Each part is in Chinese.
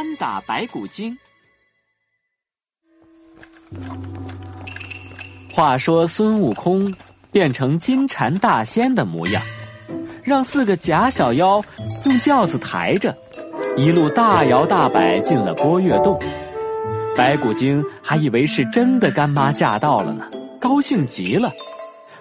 三打白骨精。话说孙悟空变成金蝉大仙的模样，让四个假小妖用轿子抬着，一路大摇大摆进了波月洞。白骨精还以为是真的干妈驾到了呢，高兴极了，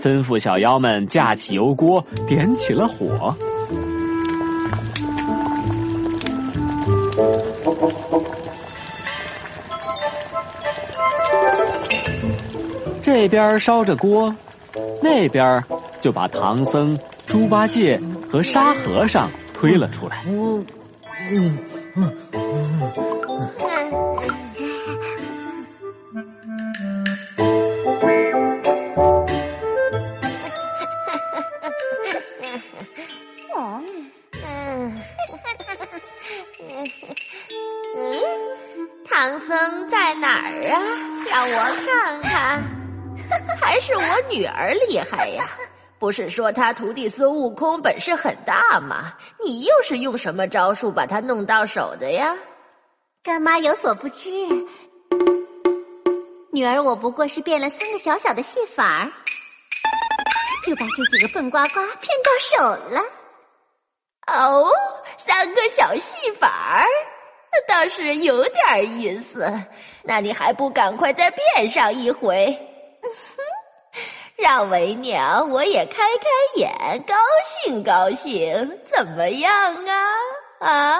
吩咐小妖们架起油锅，点起了火。那边烧着锅，那边就把唐僧、猪八戒和沙和尚推了出来。嗯嗯嗯嗯嗯，唐僧在哪儿啊？让我看看。还是我女儿厉害呀！不是说他徒弟孙悟空本事很大吗？你又是用什么招数把他弄到手的呀？干妈有所不知，女儿我不过是变了三个小小的戏法儿，就把这几个笨瓜瓜骗到手了。哦，三个小戏法儿，倒是有点意思。那你还不赶快再变上一回？让为娘我也开开眼，高兴高兴，怎么样啊？啊！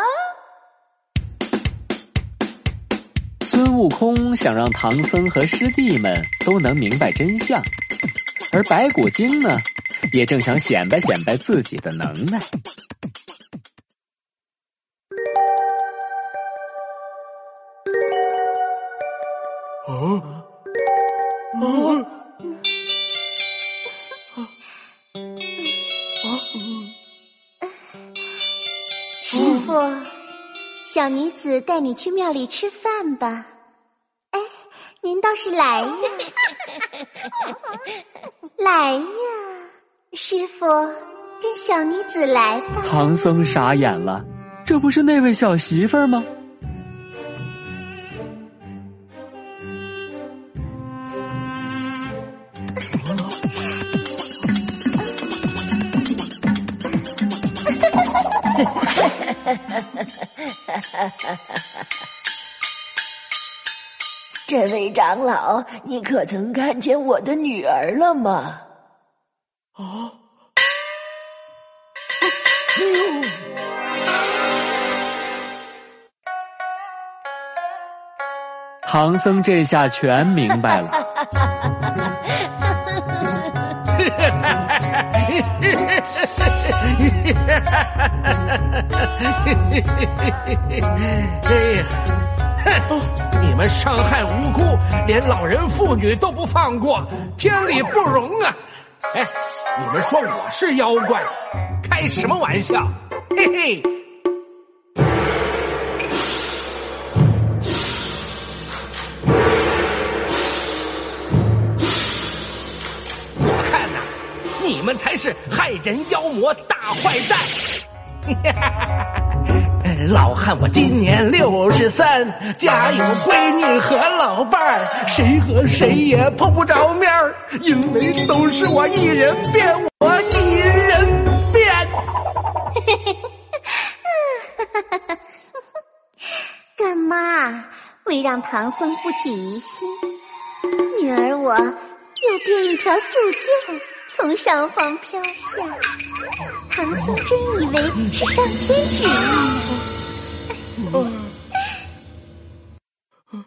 孙悟空想让唐僧和师弟们都能明白真相，而白骨精呢，也正想显摆显摆自己的能耐。哦，哦。小女子带你去庙里吃饭吧。哎，您倒是来呀，来呀，师傅，跟小女子来吧。唐僧傻眼了，这不是那位小媳妇儿吗？这位长老，你可曾看见我的女儿了吗？啊！唐僧这下全明白了。哎呀，哼！你们伤害无辜，连老人妇女都不放过，天理不容啊！哎，你们说我是妖怪？开什么玩笑？嘿嘿！你们才是害人妖魔大坏蛋！老汉，我今年六十三，家有闺女和老伴儿，谁和谁也碰不着面儿，因为都是我一人变，我一人变。干妈，为让唐僧不起疑心，女儿我又变一条素剑从上方飘下。唐僧真以为是上天旨意呢。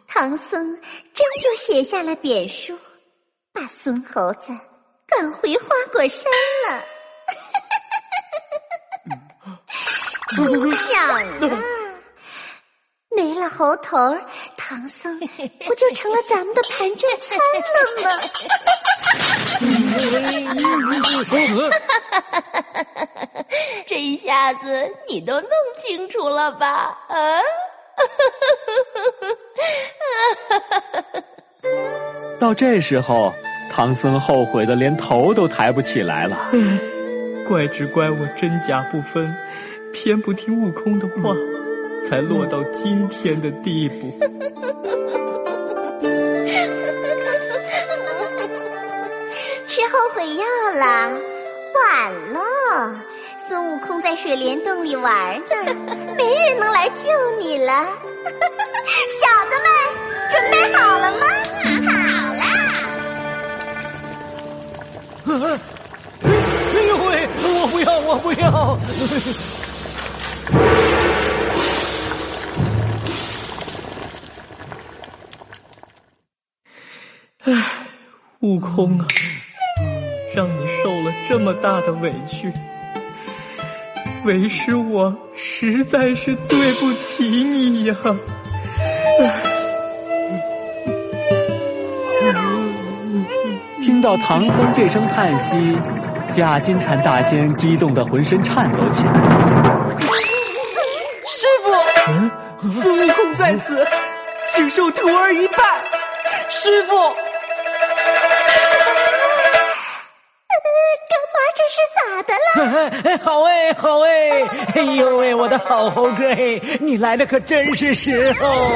唐僧真就写下了贬书，把孙猴子赶回花果山了。不想啊，没了猴头，唐僧不就成了咱们的盘中餐了吗？这一下子你都弄清楚了吧？啊！到这时候，唐僧后悔的连头都抬不起来了。怪只怪我真假不分，偏不听悟空的话，才落到今天的地步。悔药了，晚了。孙悟空在水帘洞里玩呢，没人能来救你了。小子们，准备好了吗？好啦。哎呦喂！我不要，我不要！唉，悟空啊，让你受了这么大的委屈。为师我实在是对不起你呀！听到唐僧这声叹息，假金蝉大仙激动的浑身颤抖起来。师傅，孙悟空在此，请受徒儿一拜。师傅。好哎，好哎！哎呦喂，我的好猴哥哎，你来的可真是时候！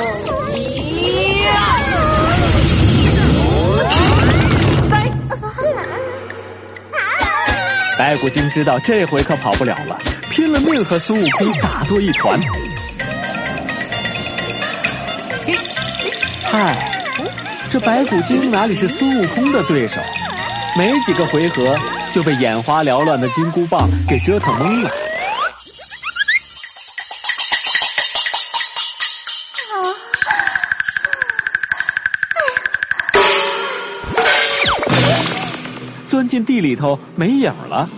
白骨精知道这回可跑不了了，拼了命和孙悟空打作一团。嗨，这白骨精哪里是孙悟空的对手？没几个回合。就被眼花缭乱的金箍棒给折腾懵了。钻进地里头没影了。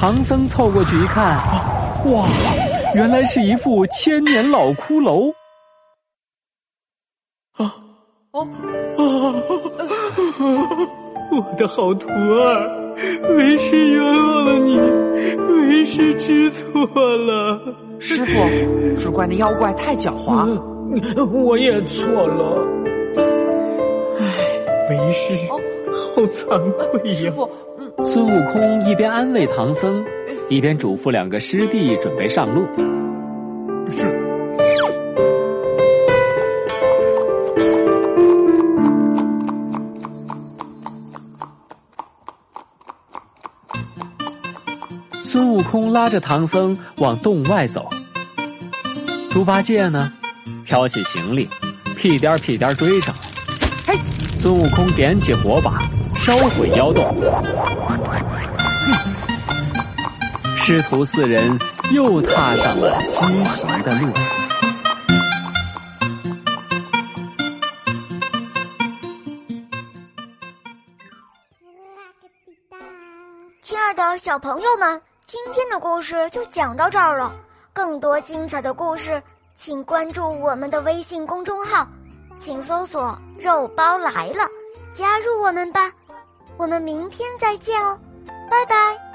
唐僧凑过去一看，哇，原来是一副千年老骷髅。啊，哦，啊，我的好徒儿，为师冤枉了你，为师知错了。师傅，只怪那妖怪太狡猾，我也错了。唉，为师好惭愧呀。师傅。孙悟空一边安慰唐僧，一边嘱咐两个师弟准备上路。是。孙悟空拉着唐僧往洞外走，猪八戒呢，挑起行李，屁颠屁颠追上。嘿，孙悟空点起火把。烧毁妖洞，师徒四人又踏上了西行的路。亲爱的小朋友们，今天的故事就讲到这儿了。更多精彩的故事，请关注我们的微信公众号，请搜索“肉包来了”，加入我们吧。我们明天再见哦，拜拜。